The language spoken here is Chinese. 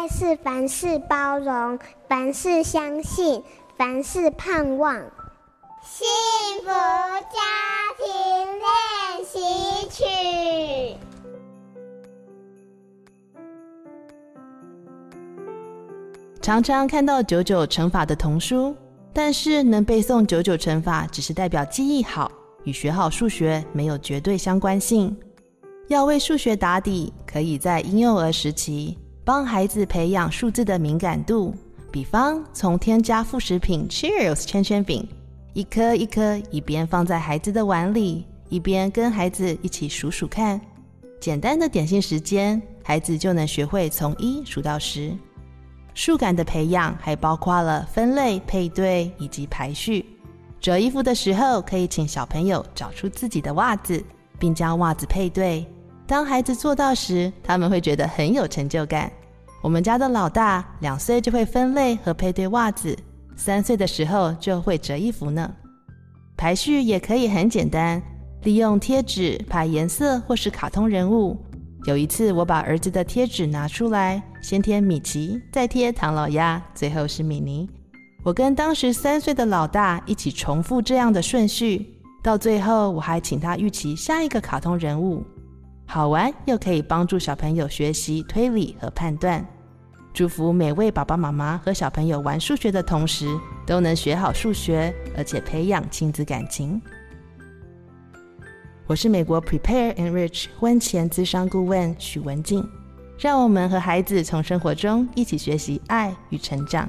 爱是凡事包容，凡事相信，凡事盼望。幸福家庭练习曲。常常看到九九乘法的童书，但是能背诵九九乘法，只是代表记忆好，与学好数学没有绝对相关性。要为数学打底，可以在婴幼儿时期帮孩子培养数字的敏感度。比方从添加副食品 Cheerios 圈圈饼，一颗一颗，一边放在孩子的碗里，一边跟孩子一起数数看。简单的点心时间，孩子就能学会从一数到十。数感的培养还包括了分类、配对以及排序。折衣服的时候，可以请小朋友找出自己的袜子，并将袜子配对。当孩子做到时，他们会觉得很有成就感。我们家的老大两岁就会分类和配对袜子，三岁的时候就会折衣服呢。排序也可以很简单，利用贴纸排颜色或是卡通人物。有一次，我把儿子的贴纸拿出来，先贴米奇，再贴唐老鸭，最后是米妮。我跟当时三岁的老大一起重复这样的顺序，到最后我还请他预期下一个卡通人物。好玩又可以帮助小朋友学习推理和判断。祝福每位爸爸妈妈和小朋友玩数学的同时，都能学好数学，而且培养亲子感情。我是美国 Prepare Enrich 婚前咨商顾问许文静，让我们和孩子从生活中一起学习爱与成长。